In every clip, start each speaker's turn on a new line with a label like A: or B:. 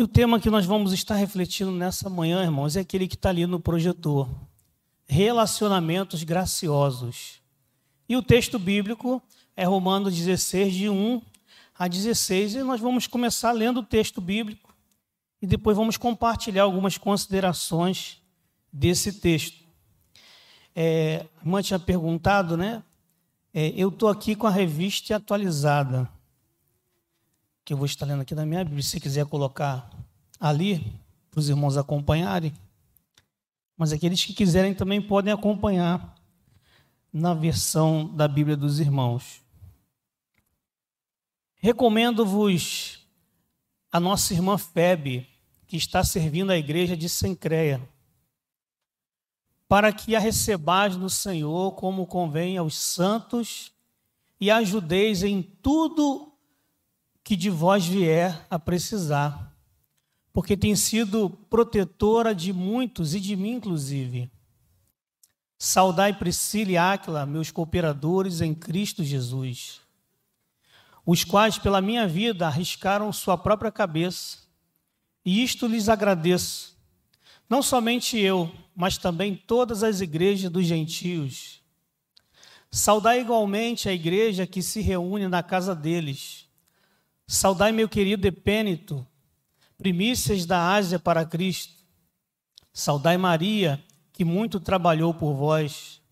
A: E o tema que nós vamos estar refletindo nessa manhã, irmãos, é aquele que está ali no projetor: relacionamentos graciosos. E o texto bíblico é Romanos 16, de 1 a 16, e nós vamos começar lendo o texto bíblico e depois vamos compartilhar algumas considerações desse texto. É, a irmã tinha perguntado, né? É, eu estou aqui com a revista atualizada, que eu vou estar lendo aqui na minha Bíblia, se quiser colocar ali, para os irmãos acompanharem. Mas aqueles que quiserem também podem acompanhar na versão da Bíblia dos irmãos. Recomendo-vos a nossa irmã Febe, que está servindo a igreja de Sencreia para que a recebais no Senhor como convém aos santos e ajudeis em tudo que de vós vier a precisar, porque tem sido protetora de muitos e de mim inclusive. Saudai Priscila e Áquila, meus cooperadores em Cristo Jesus, os quais pela minha vida arriscaram sua própria cabeça, e isto lhes agradeço. Não somente eu, mas também todas as igrejas dos gentios. Saudai igualmente a igreja que se reúne na casa deles. Saudai meu querido Epênito, primícias da Ásia para Cristo. Saudai Maria, que muito trabalhou por vós.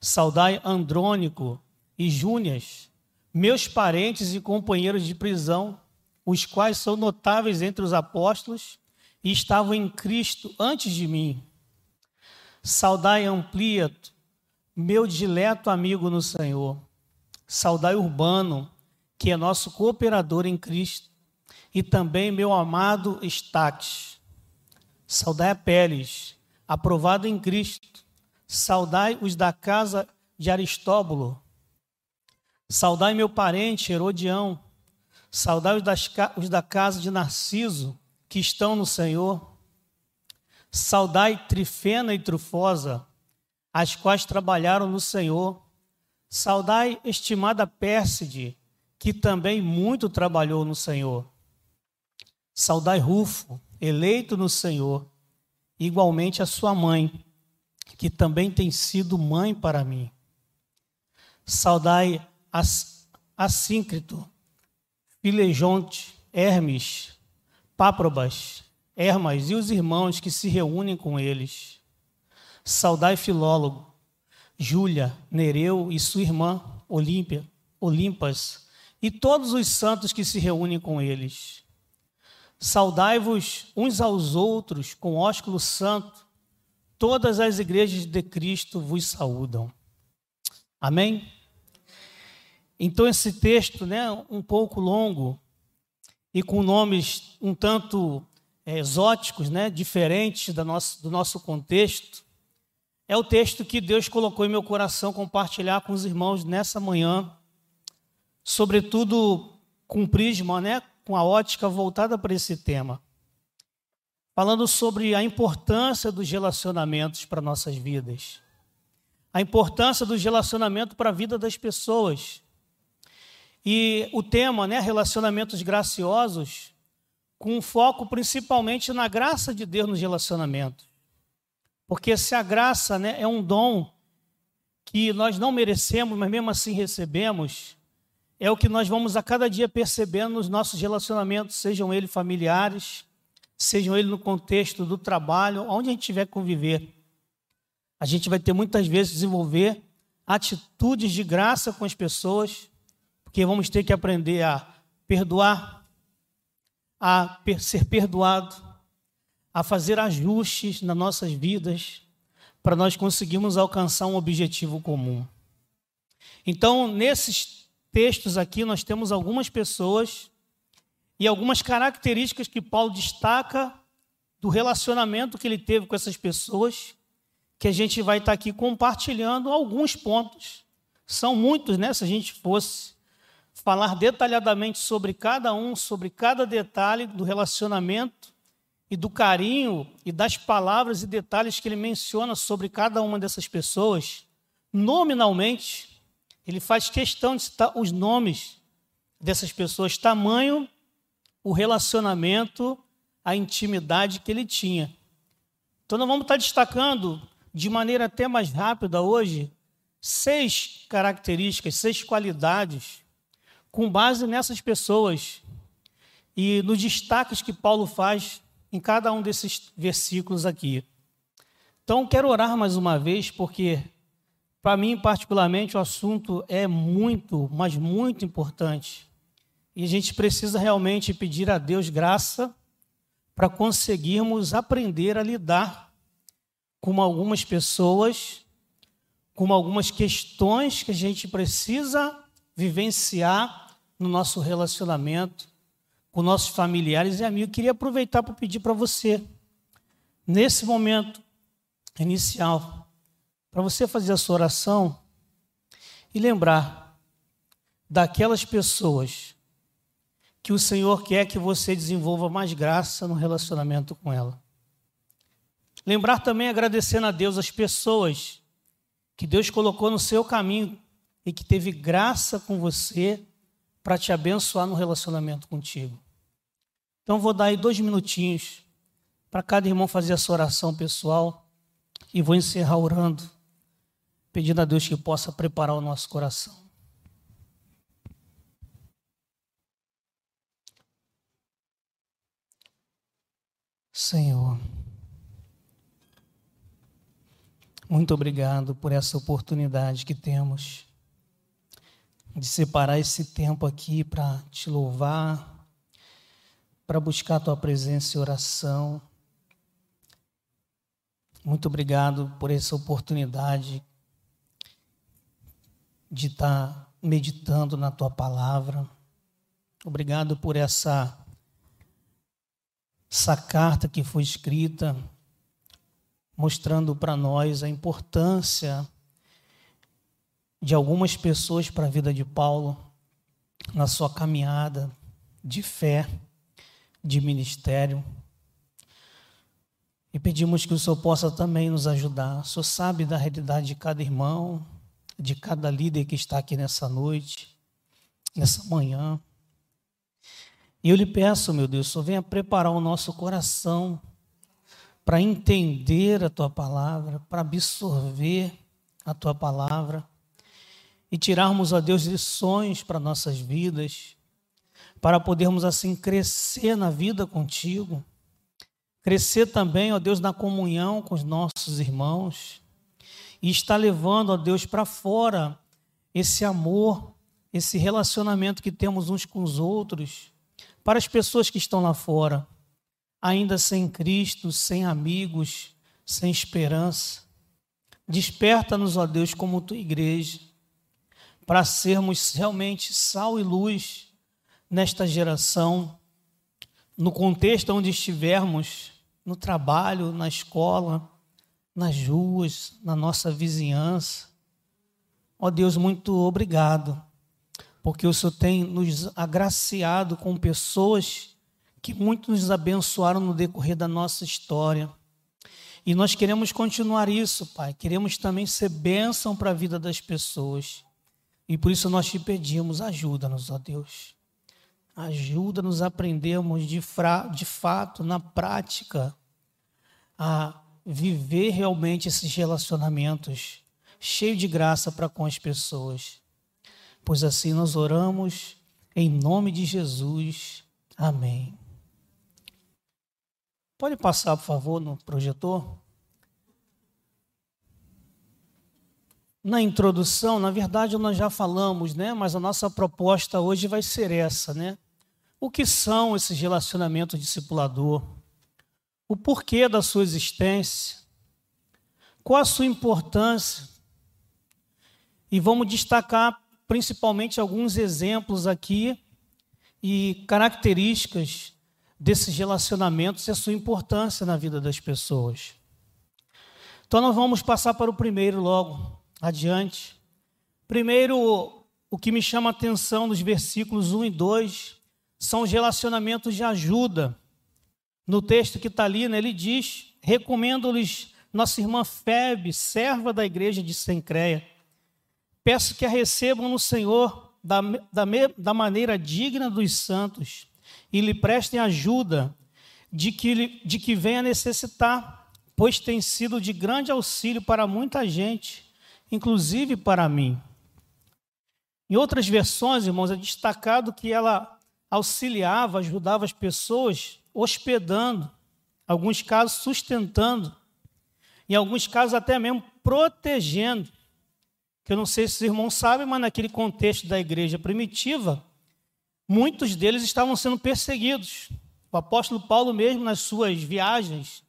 A: Saudai Andrônico e Júnias, meus parentes e companheiros de prisão, os quais são notáveis entre os apóstolos e estavam em Cristo antes de mim. Saudai Ampliato, meu dileto amigo no Senhor. Saudai Urbano, que é nosso cooperador em Cristo. E também meu amado Estaques. Saudai a Peles, aprovado em Cristo. Saudai os da casa de Aristóbulo. Saudai meu parente Herodião. Saudai os, das, os da casa de Narciso, que estão no Senhor. Saudai Trifena e Trufosa, as quais trabalharam no Senhor. Saudai estimada Pérside, que também muito trabalhou no Senhor. Saudai Rufo, eleito no Senhor, igualmente a sua mãe, que também tem sido mãe para mim. Saudai Assíncrito, Filejonte, Hermes, Páprobas, Hermas e os irmãos que se reúnem com eles. Saudai Filólogo, Júlia, Nereu e sua irmã Olímpia, Olimpas, e todos os santos que se reúnem com eles. Saudai-vos uns aos outros com ósculo santo. Todas as igrejas de Cristo vos saúdam. Amém? Então esse texto, né, um pouco longo e com nomes um tanto é, exóticos, né, diferentes do nosso, do nosso contexto, é o texto que Deus colocou em meu coração compartilhar com os irmãos nessa manhã, sobretudo com prisma, né, com a ótica voltada para esse tema. Falando sobre a importância dos relacionamentos para nossas vidas. A importância dos relacionamentos para a vida das pessoas. E o tema, né, relacionamentos graciosos, com foco principalmente na graça de Deus nos relacionamentos. Porque se a graça né, é um dom que nós não merecemos, mas mesmo assim recebemos, é o que nós vamos a cada dia percebendo nos nossos relacionamentos, sejam eles familiares, sejam eles no contexto do trabalho, onde a gente tiver conviver. A gente vai ter muitas vezes desenvolver atitudes de graça com as pessoas, porque vamos ter que aprender a perdoar, a ser perdoado, a fazer ajustes nas nossas vidas, para nós conseguirmos alcançar um objetivo comum. Então, nesses textos aqui, nós temos algumas pessoas e algumas características que Paulo destaca do relacionamento que ele teve com essas pessoas, que a gente vai estar aqui compartilhando alguns pontos. São muitos, né? Se a gente fosse falar detalhadamente sobre cada um, sobre cada detalhe do relacionamento e do carinho e das palavras e detalhes que ele menciona sobre cada uma dessas pessoas, nominalmente, ele faz questão de citar os nomes dessas pessoas, tamanho o relacionamento a intimidade que ele tinha. Então, nós vamos estar destacando de maneira até mais rápida hoje seis características, seis qualidades, com base nessas pessoas e nos destaques que Paulo faz em cada um desses versículos aqui. Então, quero orar mais uma vez, porque, para mim, particularmente, o assunto é muito, mas muito importante. E a gente precisa realmente pedir a Deus graça para conseguirmos aprender a lidar com algumas pessoas, com algumas questões que a gente precisa vivenciar no nosso relacionamento com nossos familiares e amigos. Queria aproveitar para pedir para você, nesse momento inicial, para você fazer a sua oração e lembrar daquelas pessoas que o Senhor quer que você desenvolva mais graça no relacionamento com ela. Lembrar também agradecendo a Deus as pessoas que Deus colocou no seu caminho e que teve graça com você para te abençoar no relacionamento contigo. Então vou dar aí dois minutinhos para cada irmão fazer a sua oração pessoal e vou encerrar orando, pedindo a Deus que possa preparar o nosso coração. Senhor, muito obrigado por essa oportunidade que temos de separar esse tempo aqui para te louvar, para buscar a tua presença e oração. Muito obrigado por essa oportunidade de estar meditando na tua palavra. Obrigado por essa essa carta que foi escrita mostrando para nós a importância de algumas pessoas para a vida de Paulo na sua caminhada de fé, de ministério. E pedimos que o Senhor possa também nos ajudar. O Senhor sabe da realidade de cada irmão, de cada líder que está aqui nessa noite, nessa manhã. E eu lhe peço, meu Deus, Senhor, venha preparar o nosso coração para entender a tua palavra, para absorver a tua palavra e tirarmos, ó Deus, lições para nossas vidas, para podermos assim crescer na vida contigo, crescer também, ó Deus, na comunhão com os nossos irmãos e estar levando, ó Deus, para fora esse amor, esse relacionamento que temos uns com os outros para as pessoas que estão lá fora, ainda sem Cristo, sem amigos, sem esperança. Desperta-nos, ó Deus, como tua igreja, para sermos realmente sal e luz nesta geração, no contexto onde estivermos, no trabalho, na escola, nas ruas, na nossa vizinhança. Ó Deus, muito obrigado porque o Senhor tem nos agraciado com pessoas que muito nos abençoaram no decorrer da nossa história. E nós queremos continuar isso, Pai. Queremos também ser bênção para a vida das pessoas. E por isso nós te pedimos, ajuda-nos, ó Deus. Ajuda-nos a aprendermos de, fra, de fato, na prática, a viver realmente esses relacionamentos cheios de graça para com as pessoas pois assim nós oramos em nome de Jesus. Amém. Pode passar, por favor, no projetor? Na introdução, na verdade, nós já falamos, né? Mas a nossa proposta hoje vai ser essa, né? O que são esses relacionamentos discipulador? O porquê da sua existência? Qual a sua importância? E vamos destacar principalmente alguns exemplos aqui e características desses relacionamentos e a sua importância na vida das pessoas. Então, nós vamos passar para o primeiro logo adiante. Primeiro, o que me chama a atenção nos versículos 1 e 2 são os relacionamentos de ajuda. No texto que está ali, né, ele diz: recomendo-lhes nossa irmã Febe, serva da igreja de Sencreia Peço que a recebam no Senhor da, da, da maneira digna dos santos e lhe prestem ajuda, de que, de que venha necessitar, pois tem sido de grande auxílio para muita gente, inclusive para mim. Em outras versões, irmãos, é destacado que ela auxiliava, ajudava as pessoas hospedando, alguns casos sustentando, em alguns casos até mesmo protegendo. Que eu não sei se os irmãos sabem, mas naquele contexto da igreja primitiva, muitos deles estavam sendo perseguidos. O apóstolo Paulo mesmo, nas suas viagens,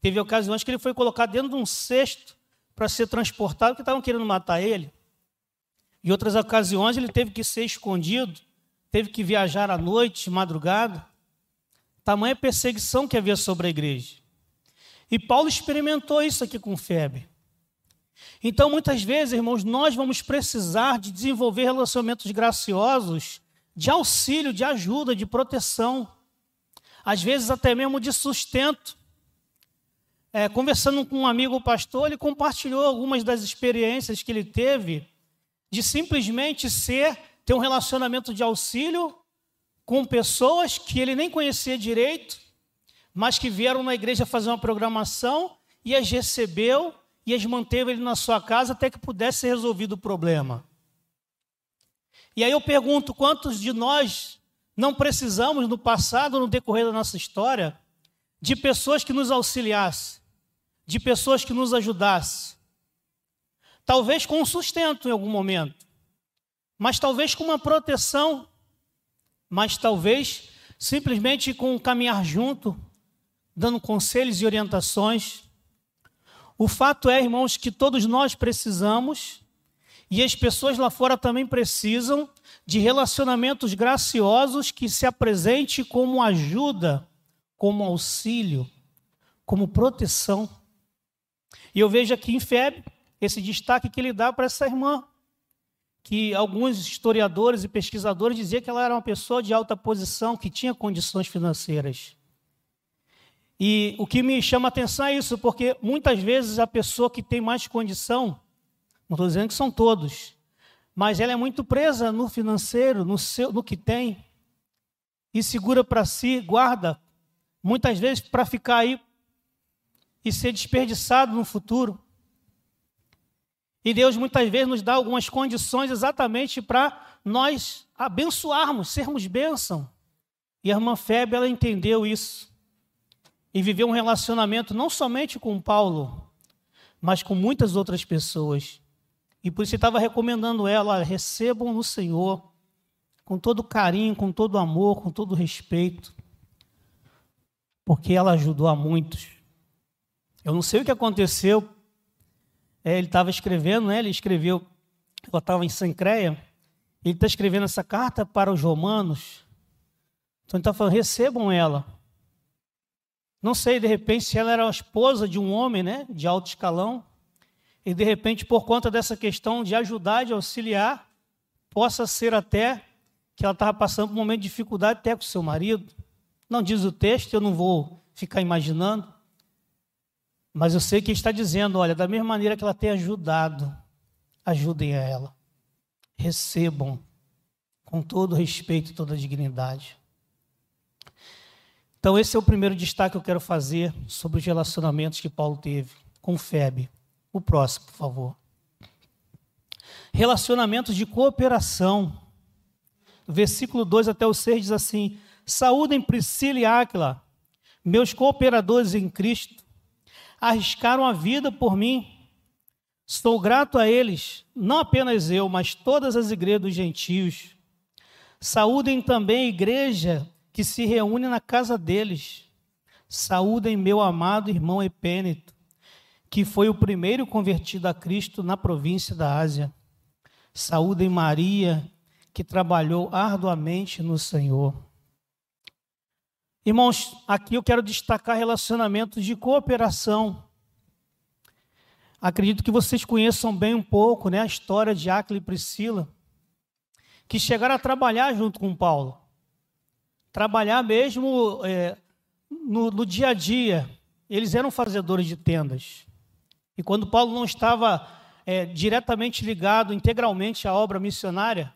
A: teve ocasiões que ele foi colocado dentro de um cesto para ser transportado, porque estavam querendo matar ele. Em outras ocasiões, ele teve que ser escondido, teve que viajar à noite, madrugada. Tamanha perseguição que havia sobre a igreja. E Paulo experimentou isso aqui com febre. Então, muitas vezes, irmãos, nós vamos precisar de desenvolver relacionamentos graciosos, de auxílio, de ajuda, de proteção às vezes até mesmo de sustento. É, conversando com um amigo pastor, ele compartilhou algumas das experiências que ele teve de simplesmente ser, ter um relacionamento de auxílio com pessoas que ele nem conhecia direito, mas que vieram na igreja fazer uma programação e as recebeu e as manteve ele na sua casa até que pudesse ser resolvido o problema. E aí eu pergunto: quantos de nós não precisamos, no passado, no decorrer da nossa história, de pessoas que nos auxiliassem, de pessoas que nos ajudassem. Talvez com um sustento em algum momento, mas talvez com uma proteção, mas talvez simplesmente com um caminhar junto, dando conselhos e orientações. O fato é, irmãos, que todos nós precisamos e as pessoas lá fora também precisam de relacionamentos graciosos que se apresente como ajuda, como auxílio, como proteção. E eu vejo aqui em Feb esse destaque que ele dá para essa irmã, que alguns historiadores e pesquisadores diziam que ela era uma pessoa de alta posição, que tinha condições financeiras. E o que me chama a atenção é isso, porque muitas vezes a pessoa que tem mais condição, não estou dizendo que são todos, mas ela é muito presa no financeiro, no, seu, no que tem, e segura para si, guarda, muitas vezes para ficar aí e ser desperdiçado no futuro. E Deus muitas vezes nos dá algumas condições exatamente para nós abençoarmos, sermos bênção. E a irmã Febe, ela entendeu isso. E viveu um relacionamento não somente com Paulo, mas com muitas outras pessoas. E por isso estava recomendando ela: recebam no Senhor, com todo carinho, com todo amor, com todo respeito, porque ela ajudou a muitos. Eu não sei o que aconteceu. É, ele estava escrevendo, né? ele escreveu, ela estava em Sancreia, ele está escrevendo essa carta para os romanos. Então ele está falando: recebam ela. Não sei, de repente, se ela era a esposa de um homem né, de alto escalão, e de repente, por conta dessa questão de ajudar, de auxiliar, possa ser até que ela estava passando por um momento de dificuldade até com seu marido. Não diz o texto, eu não vou ficar imaginando. Mas eu sei que está dizendo, olha, da mesma maneira que ela tem ajudado, ajudem a ela. Recebam com todo respeito e toda dignidade. Então, esse é o primeiro destaque que eu quero fazer sobre os relacionamentos que Paulo teve com Febe. O próximo, por favor. Relacionamentos de cooperação. Versículo 2 até o 6 diz assim: Saúdem Priscila e Áquila, meus cooperadores em Cristo, arriscaram a vida por mim. Estou grato a eles, não apenas eu, mas todas as igrejas dos gentios. Saúdem também a igreja que se reúne na casa deles. Saúdem meu amado irmão Epêneto que foi o primeiro convertido a Cristo na província da Ásia. Saúde em Maria, que trabalhou arduamente no Senhor. Irmãos, aqui eu quero destacar relacionamentos de cooperação. Acredito que vocês conheçam bem um pouco né, a história de Áquila e Priscila, que chegaram a trabalhar junto com Paulo. Trabalhar mesmo é, no, no dia a dia. Eles eram fazedores de tendas. E quando Paulo não estava é, diretamente ligado integralmente à obra missionária,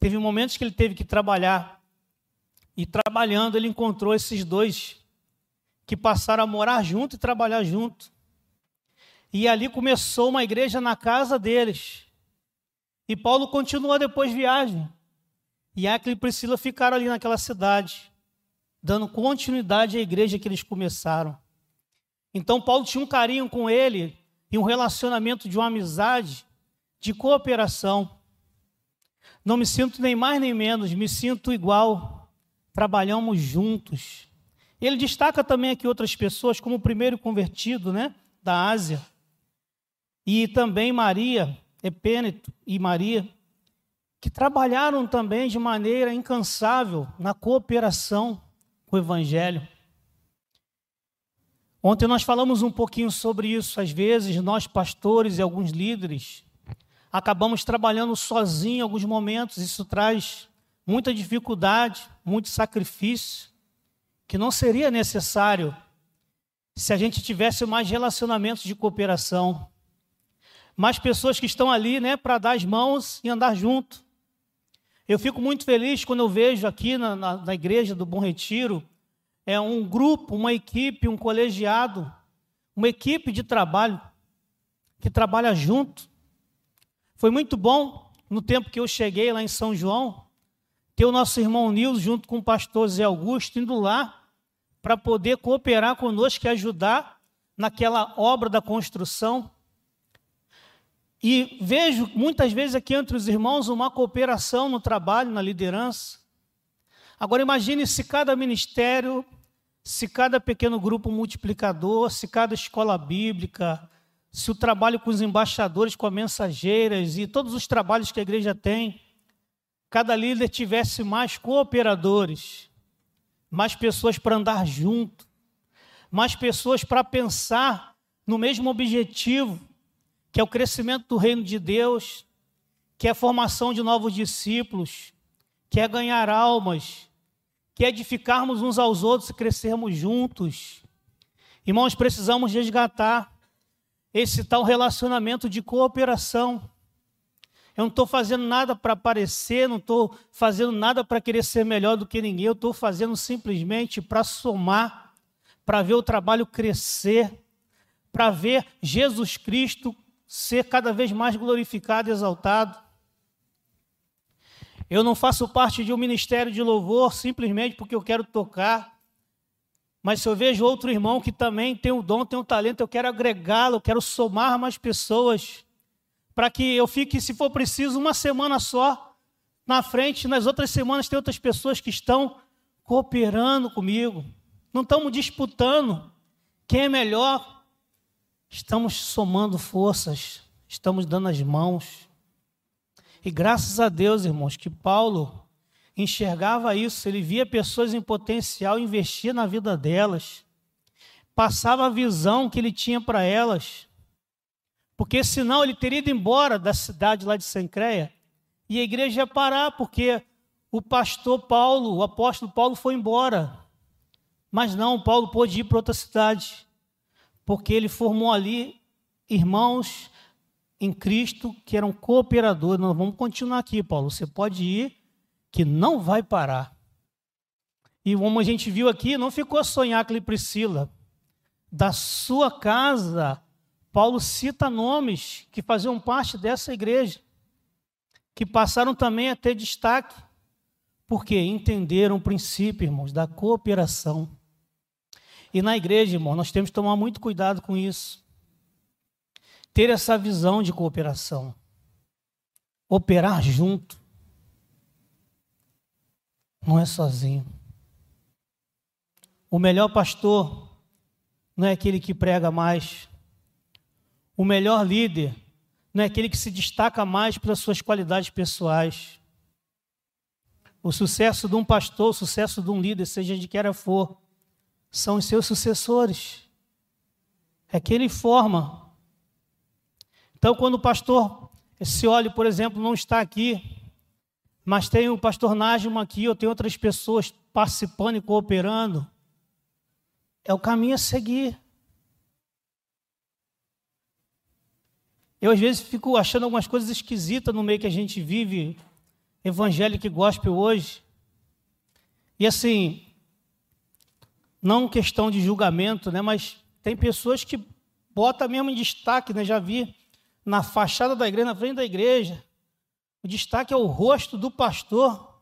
A: teve momentos que ele teve que trabalhar. E trabalhando, ele encontrou esses dois que passaram a morar junto e trabalhar junto. E ali começou uma igreja na casa deles. E Paulo continuou depois viagem. E Aquila e Priscila ficaram ali naquela cidade, dando continuidade à igreja que eles começaram. Então Paulo tinha um carinho com ele e um relacionamento de uma amizade, de cooperação. Não me sinto nem mais nem menos, me sinto igual. Trabalhamos juntos. Ele destaca também aqui outras pessoas, como o primeiro convertido, né, da Ásia. E também Maria, Epêneto e Maria, que trabalharam também de maneira incansável na cooperação com o Evangelho. Ontem nós falamos um pouquinho sobre isso. Às vezes, nós, pastores e alguns líderes, acabamos trabalhando sozinhos em alguns momentos. Isso traz muita dificuldade, muito sacrifício, que não seria necessário se a gente tivesse mais relacionamentos de cooperação. Mais pessoas que estão ali né, para dar as mãos e andar junto. Eu fico muito feliz quando eu vejo aqui na, na, na igreja do Bom Retiro é um grupo, uma equipe, um colegiado, uma equipe de trabalho que trabalha junto. Foi muito bom no tempo que eu cheguei lá em São João, ter o nosso irmão Nilson junto com o pastor Zé Augusto indo lá para poder cooperar conosco e ajudar naquela obra da construção. E vejo muitas vezes aqui entre os irmãos uma cooperação no trabalho, na liderança. Agora imagine se cada ministério, se cada pequeno grupo multiplicador, se cada escola bíblica, se o trabalho com os embaixadores, com as mensageiras e todos os trabalhos que a igreja tem, cada líder tivesse mais cooperadores, mais pessoas para andar junto, mais pessoas para pensar no mesmo objetivo, que é o crescimento do reino de Deus, que é a formação de novos discípulos, que é ganhar almas, que é edificarmos uns aos outros e crescermos juntos. Irmãos, precisamos resgatar esse tal relacionamento de cooperação. Eu não estou fazendo nada para aparecer, não estou fazendo nada para querer ser melhor do que ninguém, eu estou fazendo simplesmente para somar, para ver o trabalho crescer, para ver Jesus Cristo ser cada vez mais glorificado e exaltado. Eu não faço parte de um ministério de louvor simplesmente porque eu quero tocar. Mas se eu vejo outro irmão que também tem um dom, tem um talento, eu quero agregá-lo, eu quero somar mais pessoas, para que eu fique, se for preciso, uma semana só na frente, nas outras semanas tem outras pessoas que estão cooperando comigo. Não estamos disputando quem é melhor, Estamos somando forças, estamos dando as mãos. E graças a Deus, irmãos, que Paulo enxergava isso, ele via pessoas em potencial, investia na vida delas, passava a visão que ele tinha para elas, porque senão ele teria ido embora da cidade lá de Sancreia e a igreja ia parar, porque o pastor Paulo, o apóstolo Paulo foi embora. Mas não, Paulo pôde ir para outra cidade porque ele formou ali irmãos em Cristo que eram cooperadores. Nós vamos continuar aqui, Paulo. Você pode ir, que não vai parar. E como a gente viu aqui, não ficou em Aquila e Priscila. Da sua casa, Paulo cita nomes que faziam parte dessa igreja, que passaram também a ter destaque, porque entenderam o princípio, irmãos, da cooperação. E na igreja, irmão, nós temos que tomar muito cuidado com isso. Ter essa visão de cooperação. Operar junto. Não é sozinho. O melhor pastor não é aquele que prega mais. O melhor líder não é aquele que se destaca mais pelas suas qualidades pessoais. O sucesso de um pastor, o sucesso de um líder, seja de que for, são os seus sucessores. É que ele forma. Então, quando o pastor, esse óleo, por exemplo, não está aqui, mas tem o pastor Nájimo aqui, ou tem outras pessoas participando e cooperando, é o caminho a seguir. Eu, às vezes, fico achando algumas coisas esquisitas no meio que a gente vive, evangélico e gospel hoje. E assim, não questão de julgamento, né, mas tem pessoas que botam mesmo em destaque, né, já vi na fachada da igreja, na frente da igreja, o destaque é o rosto do pastor.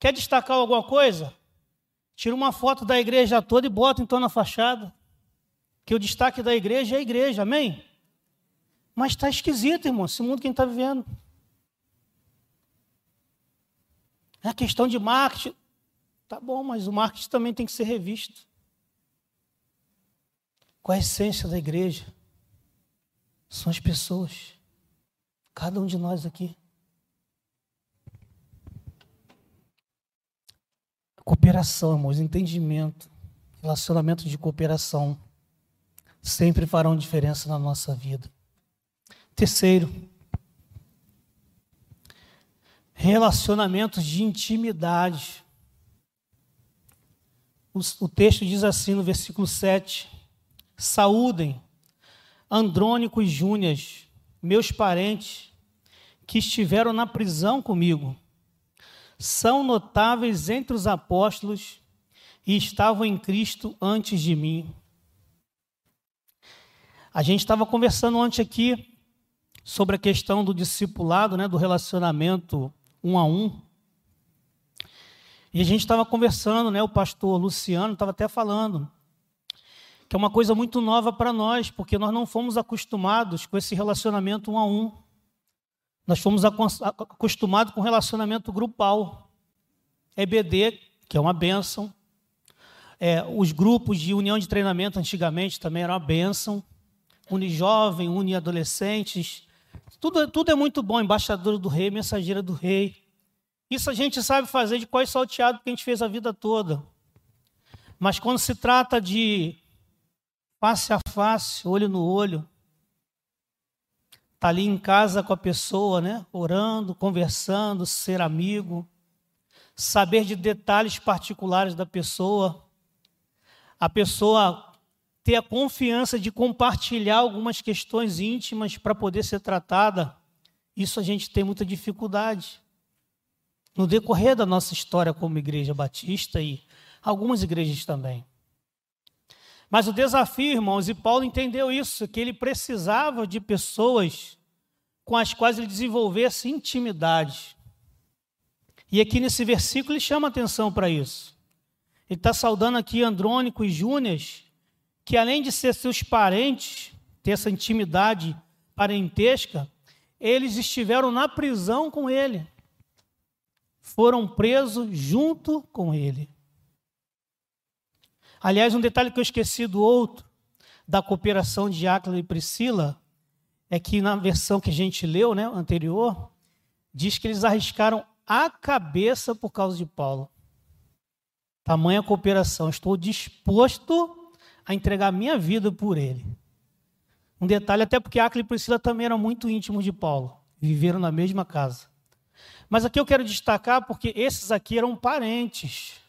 A: Quer destacar alguma coisa? Tira uma foto da igreja toda e bota então na fachada. Que o destaque da igreja é a igreja, amém? Mas está esquisito, irmão, esse mundo que a gente está vivendo. É a questão de marketing. Tá bom, mas o marketing também tem que ser revisto. Qual é a essência da igreja? São as pessoas. Cada um de nós aqui. Cooperação, irmãos, entendimento, relacionamento de cooperação sempre farão diferença na nossa vida. Terceiro, relacionamentos de intimidade. O, o, texto diz assim no versículo 7: Saúdem Andrônico e Júnias, meus parentes, que estiveram na prisão comigo. São notáveis entre os apóstolos e estavam em Cristo antes de mim. A gente estava conversando antes aqui sobre a questão do discipulado, né, do relacionamento um a um. E a gente estava conversando, né, o pastor Luciano estava até falando, que é uma coisa muito nova para nós, porque nós não fomos acostumados com esse relacionamento um a um. Nós fomos acostumados com relacionamento grupal. EBD, que é uma bênção. É, os grupos de união de treinamento antigamente também eram uma bênção. Unijovem, Uniadolescentes, tudo, tudo é muito bom, embaixador do rei, mensageira do rei. Isso a gente sabe fazer de qual salteado que a gente fez a vida toda. Mas quando se trata de face a face, olho no olho, tá ali em casa com a pessoa, né? Orando, conversando, ser amigo, saber de detalhes particulares da pessoa, a pessoa ter a confiança de compartilhar algumas questões íntimas para poder ser tratada, isso a gente tem muita dificuldade. No decorrer da nossa história como igreja batista e algumas igrejas também. Mas o desafio, irmãos, e Paulo entendeu isso, que ele precisava de pessoas com as quais ele desenvolvesse intimidade. E aqui nesse versículo ele chama atenção para isso. Ele está saudando aqui Andrônico e Júnias, que além de ser seus parentes, ter essa intimidade parentesca, eles estiveram na prisão com ele. Foram presos junto com ele. Aliás, um detalhe que eu esqueci do outro, da cooperação de Áquila e Priscila, é que na versão que a gente leu, né, anterior, diz que eles arriscaram a cabeça por causa de Paulo. Tamanha cooperação. Estou disposto a entregar minha vida por ele. Um detalhe, até porque Acre e Priscila também eram muito íntimos de Paulo, viveram na mesma casa. Mas aqui eu quero destacar porque esses aqui eram parentes,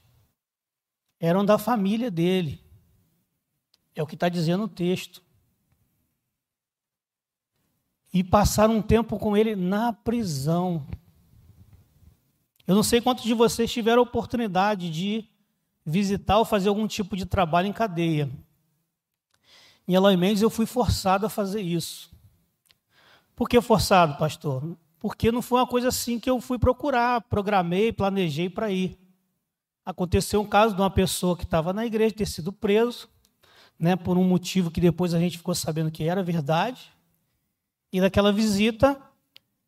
A: eram da família dele. É o que está dizendo o texto. E passaram um tempo com ele na prisão. Eu não sei quantos de vocês tiveram a oportunidade de visitar ou fazer algum tipo de trabalho em cadeia. Em Eloy Mendes eu fui forçado a fazer isso. Por que forçado, pastor? Porque não foi uma coisa assim que eu fui procurar, programei, planejei para ir. Aconteceu um caso de uma pessoa que estava na igreja ter sido preso, né, por um motivo que depois a gente ficou sabendo que era verdade. E naquela visita,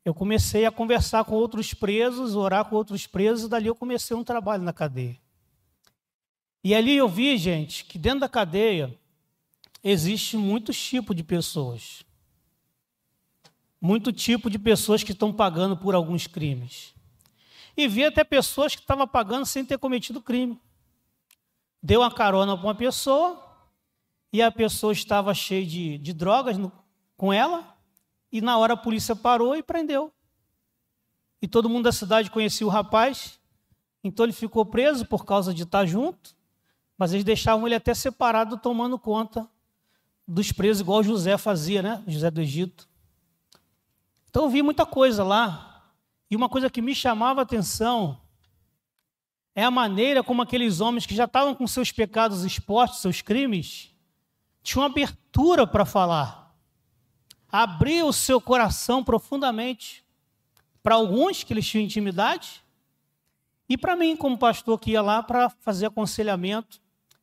A: eu comecei a conversar com outros presos, orar com outros presos, e dali eu comecei um trabalho na cadeia. E ali eu vi, gente, que dentro da cadeia existe muitos tipos de pessoas. Muito tipo de pessoas que estão pagando por alguns crimes. E vi até pessoas que estavam pagando sem ter cometido crime. Deu uma carona para uma pessoa e a pessoa estava cheia de, de drogas no, com ela e na hora a polícia parou e prendeu. E todo mundo da cidade conhecia o rapaz, então ele ficou preso por causa de estar junto, mas eles deixavam ele até separado tomando conta dos presos, igual José fazia, né? José do Egito. Então eu vi muita coisa lá. E uma coisa que me chamava a atenção é a maneira como aqueles homens que já estavam com seus pecados expostos, seus crimes, tinham abertura para falar. Abriu o seu coração profundamente. Para alguns que eles tinham intimidade, e para mim, como pastor que ia lá para fazer aconselhamento,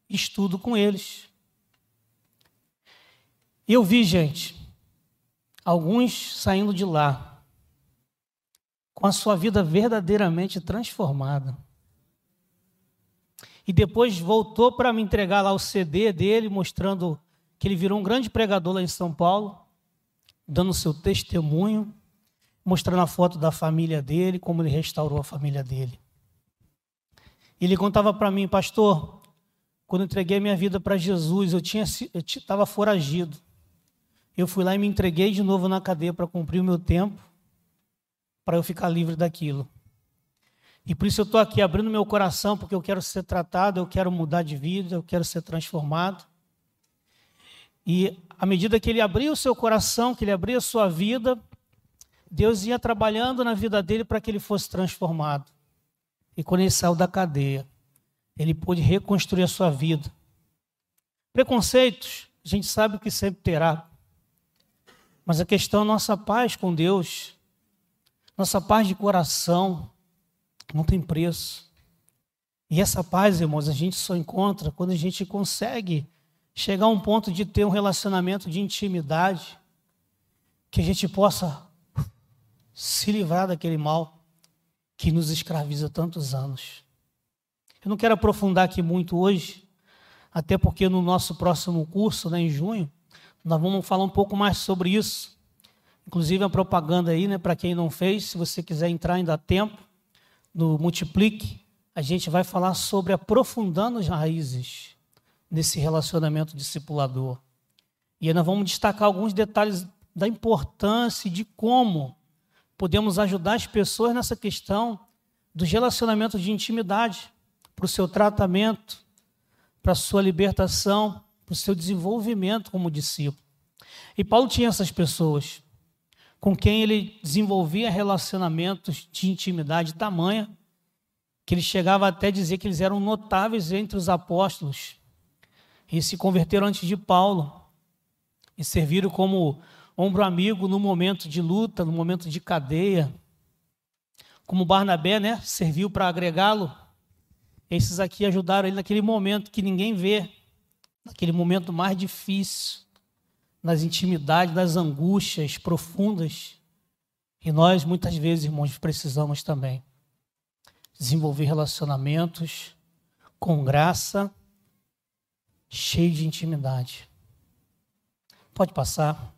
A: estudo com eles. Eu vi, gente, alguns saindo de lá com a sua vida verdadeiramente transformada. E depois voltou para me entregar lá o CD dele, mostrando que ele virou um grande pregador lá em São Paulo, dando seu testemunho, mostrando a foto da família dele, como ele restaurou a família dele. Ele contava para mim, pastor, quando entreguei minha vida para Jesus, eu tinha estava foragido. Eu fui lá e me entreguei de novo na cadeia para cumprir o meu tempo, para eu ficar livre daquilo. E por isso eu estou aqui abrindo meu coração, porque eu quero ser tratado, eu quero mudar de vida, eu quero ser transformado. E à medida que ele abria o seu coração, que ele abria a sua vida, Deus ia trabalhando na vida dele para que ele fosse transformado. E quando ele saiu da cadeia, ele pôde reconstruir a sua vida. Preconceitos, a gente sabe que sempre terá. Mas a questão é nossa paz com Deus, nossa paz de coração, não tem preço. E essa paz, irmãos, a gente só encontra quando a gente consegue chegar a um ponto de ter um relacionamento de intimidade, que a gente possa se livrar daquele mal que nos escraviza tantos anos. Eu não quero aprofundar aqui muito hoje, até porque no nosso próximo curso, né, em junho, nós vamos falar um pouco mais sobre isso. Inclusive a propaganda aí, né, para quem não fez, se você quiser entrar ainda há tempo, no Multiplique, a gente vai falar sobre aprofundando as raízes nesse relacionamento discipulador. E aí nós vamos destacar alguns detalhes da importância de como podemos ajudar as pessoas nessa questão dos relacionamentos de intimidade, para o seu tratamento, para a sua libertação, para o seu desenvolvimento como discípulo. E Paulo tinha essas pessoas com quem ele desenvolvia relacionamentos de intimidade tamanha que ele chegava até a dizer que eles eram notáveis entre os apóstolos e se converteram antes de Paulo e serviram como ombro amigo no momento de luta, no momento de cadeia. Como Barnabé, né, serviu para agregá-lo. Esses aqui ajudaram ele naquele momento que ninguém vê, naquele momento mais difícil, nas intimidades, nas angústias profundas. E nós, muitas vezes, irmãos, precisamos também desenvolver relacionamentos com graça, cheio de intimidade. Pode passar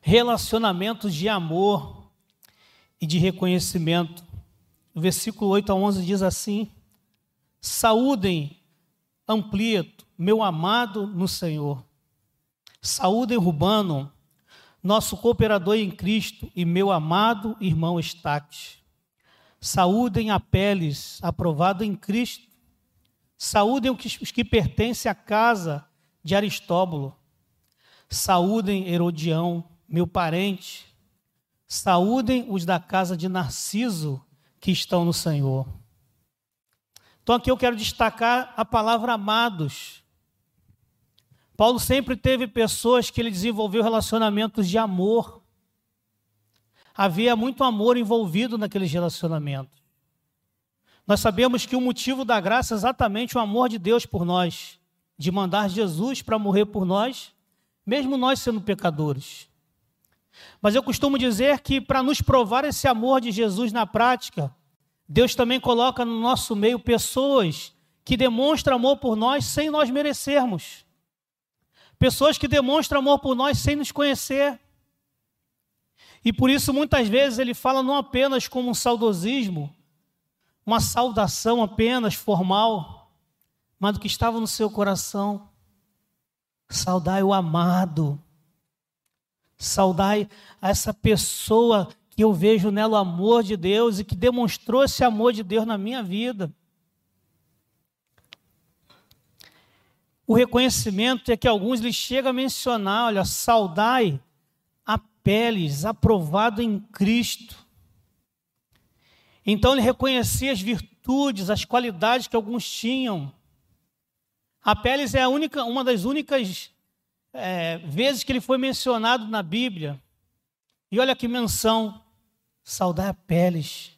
A: relacionamentos de amor e de reconhecimento. O versículo 8 a 11 diz assim: Saúdem Amplieto, meu amado no Senhor. Saúdem Rubano, nosso cooperador em Cristo e meu amado irmão Estaque. Saúdem Apeles, aprovado em Cristo. Saúdem os que pertencem à casa de Aristóbulo. Saúdem Herodião, meu parente, saúdem os da casa de Narciso que estão no Senhor. Então aqui eu quero destacar a palavra amados. Paulo sempre teve pessoas que ele desenvolveu relacionamentos de amor. Havia muito amor envolvido naqueles relacionamentos. Nós sabemos que o motivo da graça é exatamente o amor de Deus por nós, de mandar Jesus para morrer por nós, mesmo nós sendo pecadores. Mas eu costumo dizer que para nos provar esse amor de Jesus na prática, Deus também coloca no nosso meio pessoas que demonstram amor por nós sem nós merecermos. Pessoas que demonstram amor por nós sem nos conhecer. E por isso, muitas vezes, ele fala não apenas como um saudosismo, uma saudação apenas formal, mas do que estava no seu coração. Saudai o amado Saudai a essa pessoa que eu vejo nela o amor de Deus e que demonstrou esse amor de Deus na minha vida. O reconhecimento é que alguns lhes chegam a mencionar, olha, saudai a Apeles, aprovado em Cristo. Então ele reconhecia as virtudes, as qualidades que alguns tinham. Apeles é a única, uma das únicas é, vezes que ele foi mencionado na Bíblia. E olha que menção: saudar Apeles,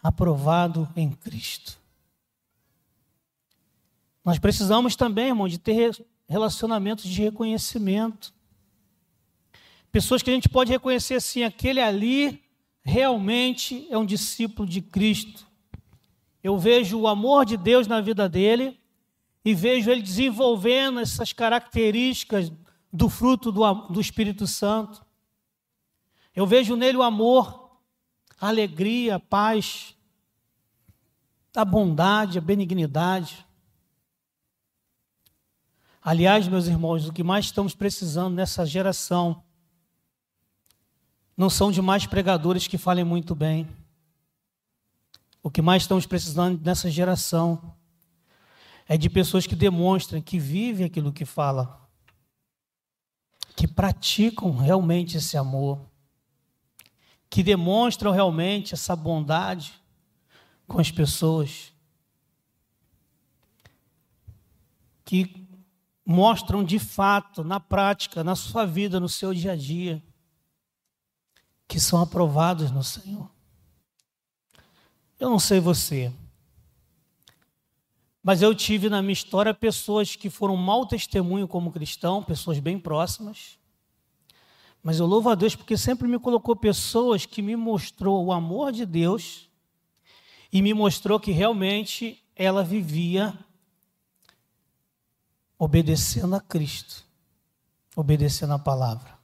A: aprovado em Cristo. Nós precisamos também, irmão, de ter relacionamentos de reconhecimento. Pessoas que a gente pode reconhecer assim, aquele ali realmente é um discípulo de Cristo. Eu vejo o amor de Deus na vida dele e vejo ele desenvolvendo essas características do fruto do, do Espírito Santo. Eu vejo nele o amor, a alegria, a paz, a bondade, a benignidade. Aliás, meus irmãos, o que mais estamos precisando nessa geração não são de mais pregadores que falem muito bem. O que mais estamos precisando nessa geração é de pessoas que demonstrem que vivem aquilo que fala, que praticam realmente esse amor, que demonstram realmente essa bondade com as pessoas, que mostram de fato, na prática, na sua vida, no seu dia a dia, que são aprovados no Senhor. Eu não sei você, mas eu tive na minha história pessoas que foram mau testemunho como cristão, pessoas bem próximas. Mas eu louvo a Deus porque sempre me colocou pessoas que me mostrou o amor de Deus e me mostrou que realmente ela vivia obedecendo a Cristo, obedecendo a palavra.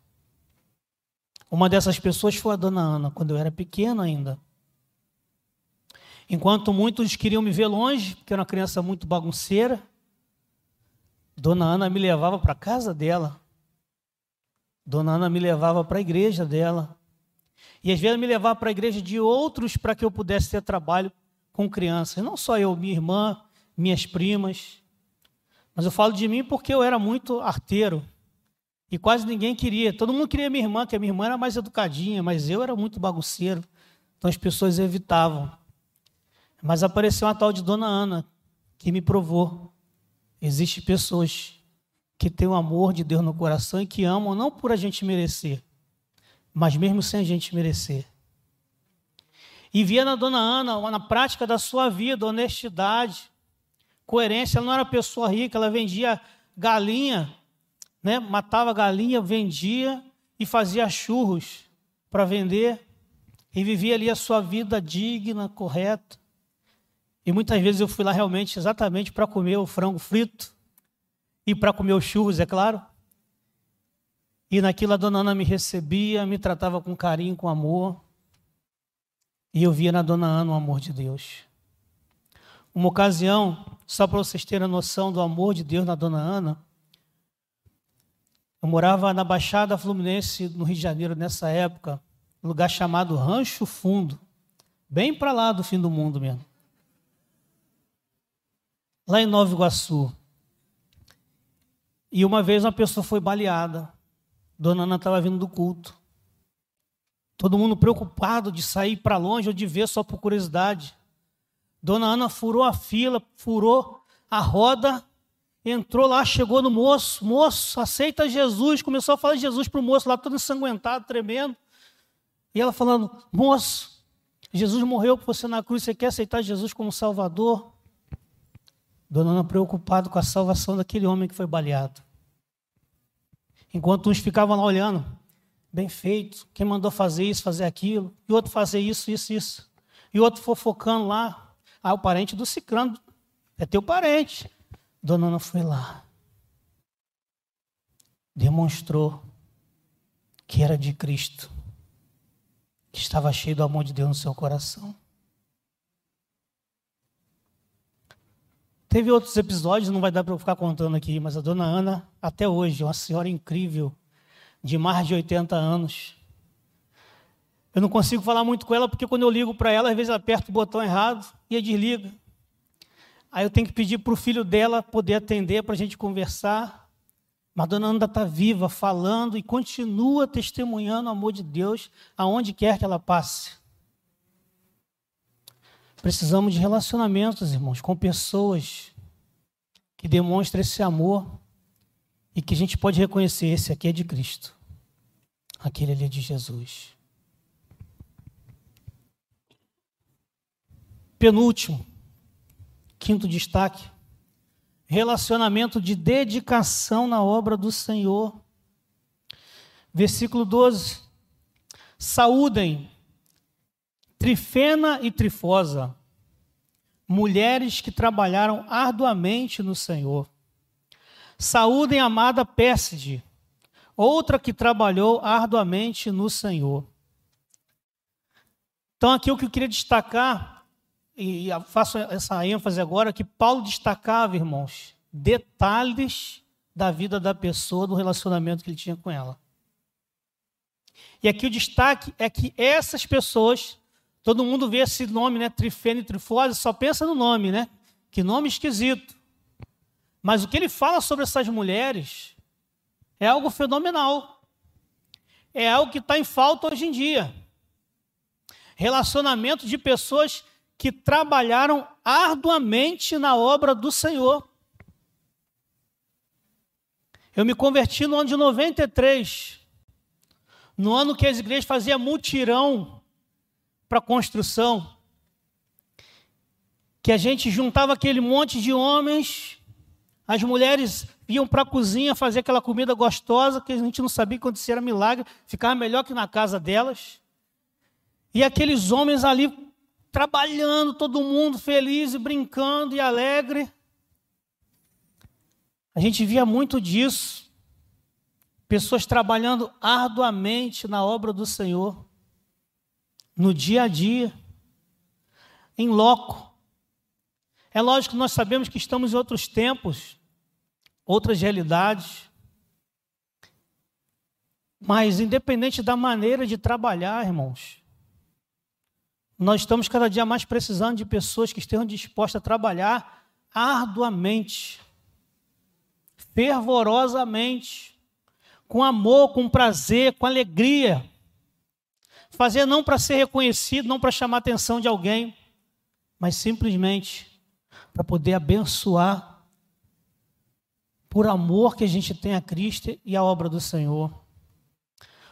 A: Uma dessas pessoas foi a dona Ana, quando eu era pequeno ainda. Enquanto muitos queriam me ver longe, porque eu era uma criança muito bagunceira, Dona Ana me levava para a casa dela. Dona Ana me levava para a igreja dela. E às vezes me levava para a igreja de outros para que eu pudesse ter trabalho com crianças. Não só eu, minha irmã, minhas primas. Mas eu falo de mim porque eu era muito arteiro. E quase ninguém queria. Todo mundo queria minha irmã, que a minha irmã era mais educadinha, mas eu era muito bagunceiro. Então as pessoas evitavam. Mas apareceu uma tal de Dona Ana, que me provou. Existem pessoas que têm o amor de Deus no coração e que amam não por a gente merecer, mas mesmo sem a gente merecer. E via na Dona Ana, na prática da sua vida, honestidade, coerência. Ela não era pessoa rica, ela vendia galinha, né? matava galinha, vendia e fazia churros para vender. E vivia ali a sua vida digna, correta. E muitas vezes eu fui lá realmente exatamente para comer o frango frito e para comer os churros, é claro. E naquilo a dona Ana me recebia, me tratava com carinho, com amor. E eu via na dona Ana o amor de Deus. Uma ocasião, só para vocês terem a noção do amor de Deus na dona Ana, eu morava na Baixada Fluminense, no Rio de Janeiro, nessa época, lugar chamado Rancho Fundo, bem para lá do fim do mundo mesmo lá em Nova Iguaçu. E uma vez uma pessoa foi baleada. Dona Ana estava vindo do culto. Todo mundo preocupado de sair para longe ou de ver só por curiosidade. Dona Ana furou a fila, furou a roda, entrou lá, chegou no moço. Moço, aceita Jesus. Começou a falar de Jesus para o moço lá, todo ensanguentado, tremendo. E ela falando: Moço, Jesus morreu por você na cruz. Você quer aceitar Jesus como Salvador? Dona Ana preocupada com a salvação daquele homem que foi baleado. Enquanto uns ficavam lá olhando, bem feito, quem mandou fazer isso, fazer aquilo, e outro fazer isso, isso, isso. E outro fofocando lá, ah, o parente do ciclano, é teu parente. Dona Ana foi lá. Demonstrou que era de Cristo, que estava cheio do amor de Deus no seu coração. Teve outros episódios, não vai dar para eu ficar contando aqui, mas a dona Ana, até hoje, uma senhora incrível, de mais de 80 anos. Eu não consigo falar muito com ela, porque quando eu ligo para ela, às vezes ela aperta o botão errado e desliga. Aí eu tenho que pedir para o filho dela poder atender para a gente conversar. Madonna ainda está viva, falando e continua testemunhando o amor de Deus aonde quer que ela passe. Precisamos de relacionamentos, irmãos, com pessoas que demonstrem esse amor e que a gente pode reconhecer: esse aqui é de Cristo, aquele ali é de Jesus. Penúltimo, quinto destaque relacionamento de dedicação na obra do Senhor. Versículo 12: Saúdem Trifena e Trifosa, mulheres que trabalharam arduamente no Senhor. Saúdem amada Pérside, outra que trabalhou arduamente no Senhor. Então, aqui o que eu queria destacar e faço essa ênfase agora, que Paulo destacava, irmãos, detalhes da vida da pessoa, do relacionamento que ele tinha com ela. E aqui o destaque é que essas pessoas, todo mundo vê esse nome, né, trifene trifose, só pensa no nome, né? Que nome esquisito. Mas o que ele fala sobre essas mulheres é algo fenomenal. É algo que está em falta hoje em dia. Relacionamento de pessoas que trabalharam arduamente na obra do Senhor. Eu me converti no ano de 93, no ano que as igrejas faziam mutirão para construção, que a gente juntava aquele monte de homens, as mulheres iam para a cozinha fazer aquela comida gostosa, que a gente não sabia quando era milagre, ficava melhor que na casa delas. E aqueles homens ali trabalhando, todo mundo feliz e brincando e alegre. A gente via muito disso. Pessoas trabalhando arduamente na obra do Senhor, no dia a dia, em loco. É lógico que nós sabemos que estamos em outros tempos, outras realidades. Mas, independente da maneira de trabalhar, irmãos, nós estamos cada dia mais precisando de pessoas que estejam dispostas a trabalhar arduamente, fervorosamente, com amor, com prazer, com alegria. Fazer não para ser reconhecido, não para chamar a atenção de alguém, mas simplesmente para poder abençoar por amor que a gente tem a Cristo e a obra do Senhor.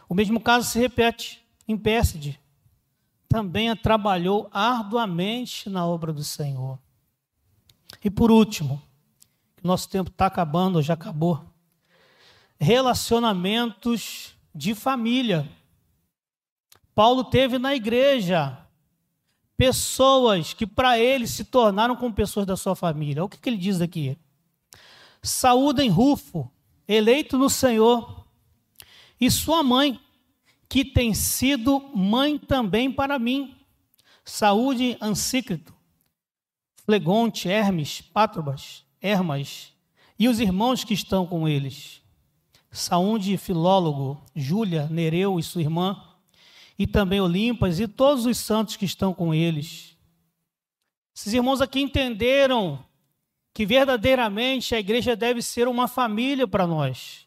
A: O mesmo caso se repete em Pérside também trabalhou arduamente na obra do Senhor. E por último, nosso tempo está acabando, já acabou. Relacionamentos de família. Paulo teve na igreja pessoas que para ele se tornaram como pessoas da sua família. O que, que ele diz aqui? Saúdem Rufo, eleito no Senhor, e sua mãe, que tem sido mãe também para mim. Saúde Ansícrito, Flegonte, Hermes, Pátrobas, Hermas e os irmãos que estão com eles. Saúde Filólogo, Júlia, Nereu e sua irmã, e também Olimpas e todos os santos que estão com eles. Esses irmãos aqui entenderam que verdadeiramente a igreja deve ser uma família para nós.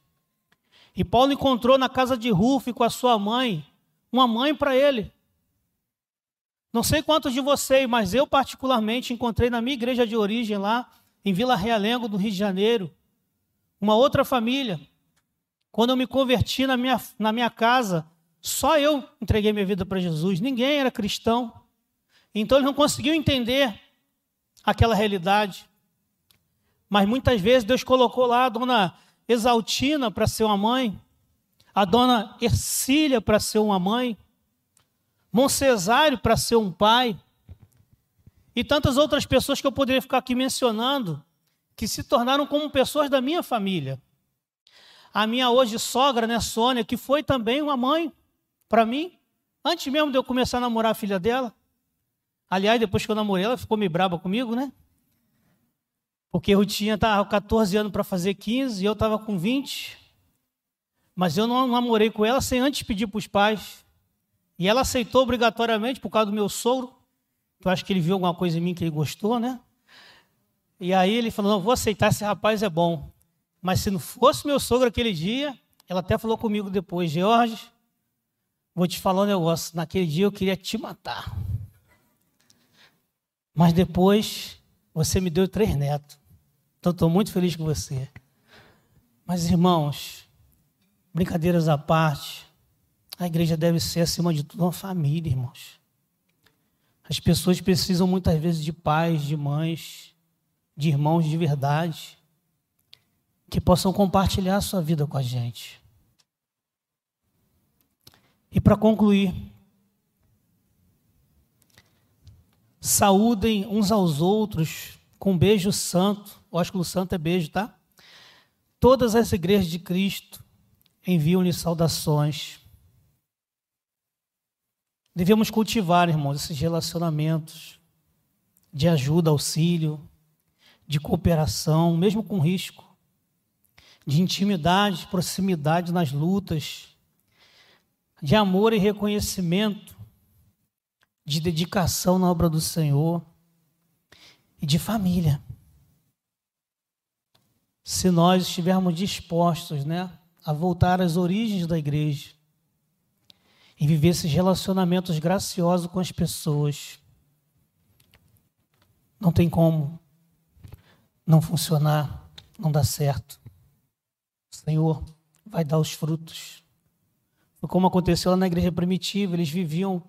A: E Paulo encontrou na casa de Rufo com a sua mãe uma mãe para ele. Não sei quantos de vocês, mas eu particularmente encontrei na minha igreja de origem lá, em Vila Realengo, do Rio de Janeiro, uma outra família. Quando eu me converti na minha, na minha casa, só eu entreguei minha vida para Jesus, ninguém era cristão. Então ele não conseguiu entender aquela realidade. Mas muitas vezes Deus colocou lá dona Exaltina para ser uma mãe, a dona Ercília para ser uma mãe, Moncesário para ser um pai, e tantas outras pessoas que eu poderia ficar aqui mencionando, que se tornaram como pessoas da minha família. A minha hoje sogra, né, Sônia, que foi também uma mãe para mim, antes mesmo de eu começar a namorar a filha dela. Aliás, depois que eu namorei, ela ficou meio braba comigo, né? Porque Rutinha estava com 14 anos para fazer 15 e eu estava com 20. Mas eu não namorei com ela sem antes pedir para os pais. E ela aceitou obrigatoriamente por causa do meu sogro. Eu acho que ele viu alguma coisa em mim que ele gostou, né? E aí ele falou: Não, vou aceitar, esse rapaz é bom. Mas se não fosse meu sogro aquele dia, ela até falou comigo depois, George, vou te falar um negócio. Naquele dia eu queria te matar. Mas depois você me deu três netos. Então estou muito feliz com você. Mas, irmãos, brincadeiras à parte, a igreja deve ser, acima de tudo, uma família, irmãos. As pessoas precisam muitas vezes de pais, de mães, de irmãos de verdade, que possam compartilhar a sua vida com a gente. E para concluir, saúdem uns aos outros com um beijo santo. Ósculo santo é beijo, tá? Todas as igrejas de Cristo enviam-lhe saudações. Devemos cultivar, irmãos, esses relacionamentos de ajuda, auxílio, de cooperação, mesmo com risco, de intimidade, proximidade nas lutas, de amor e reconhecimento, de dedicação na obra do Senhor e de família. Se nós estivermos dispostos, né, a voltar às origens da igreja e viver esses relacionamentos graciosos com as pessoas, não tem como não funcionar, não dar certo. O Senhor vai dar os frutos. Como aconteceu lá na igreja primitiva, eles viviam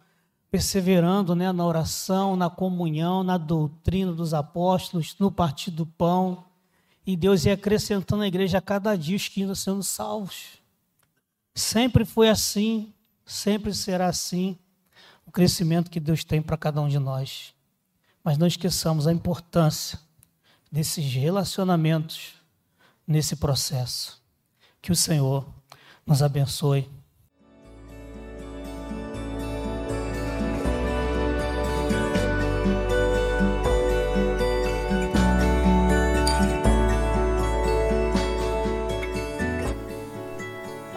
A: perseverando né, na oração, na comunhão, na doutrina dos apóstolos, no partir do pão. E Deus ia acrescentando à igreja a cada dia os que iam sendo salvos. Sempre foi assim, sempre será assim o crescimento que Deus tem para cada um de nós. Mas não esqueçamos a importância desses relacionamentos nesse processo. Que o Senhor nos abençoe.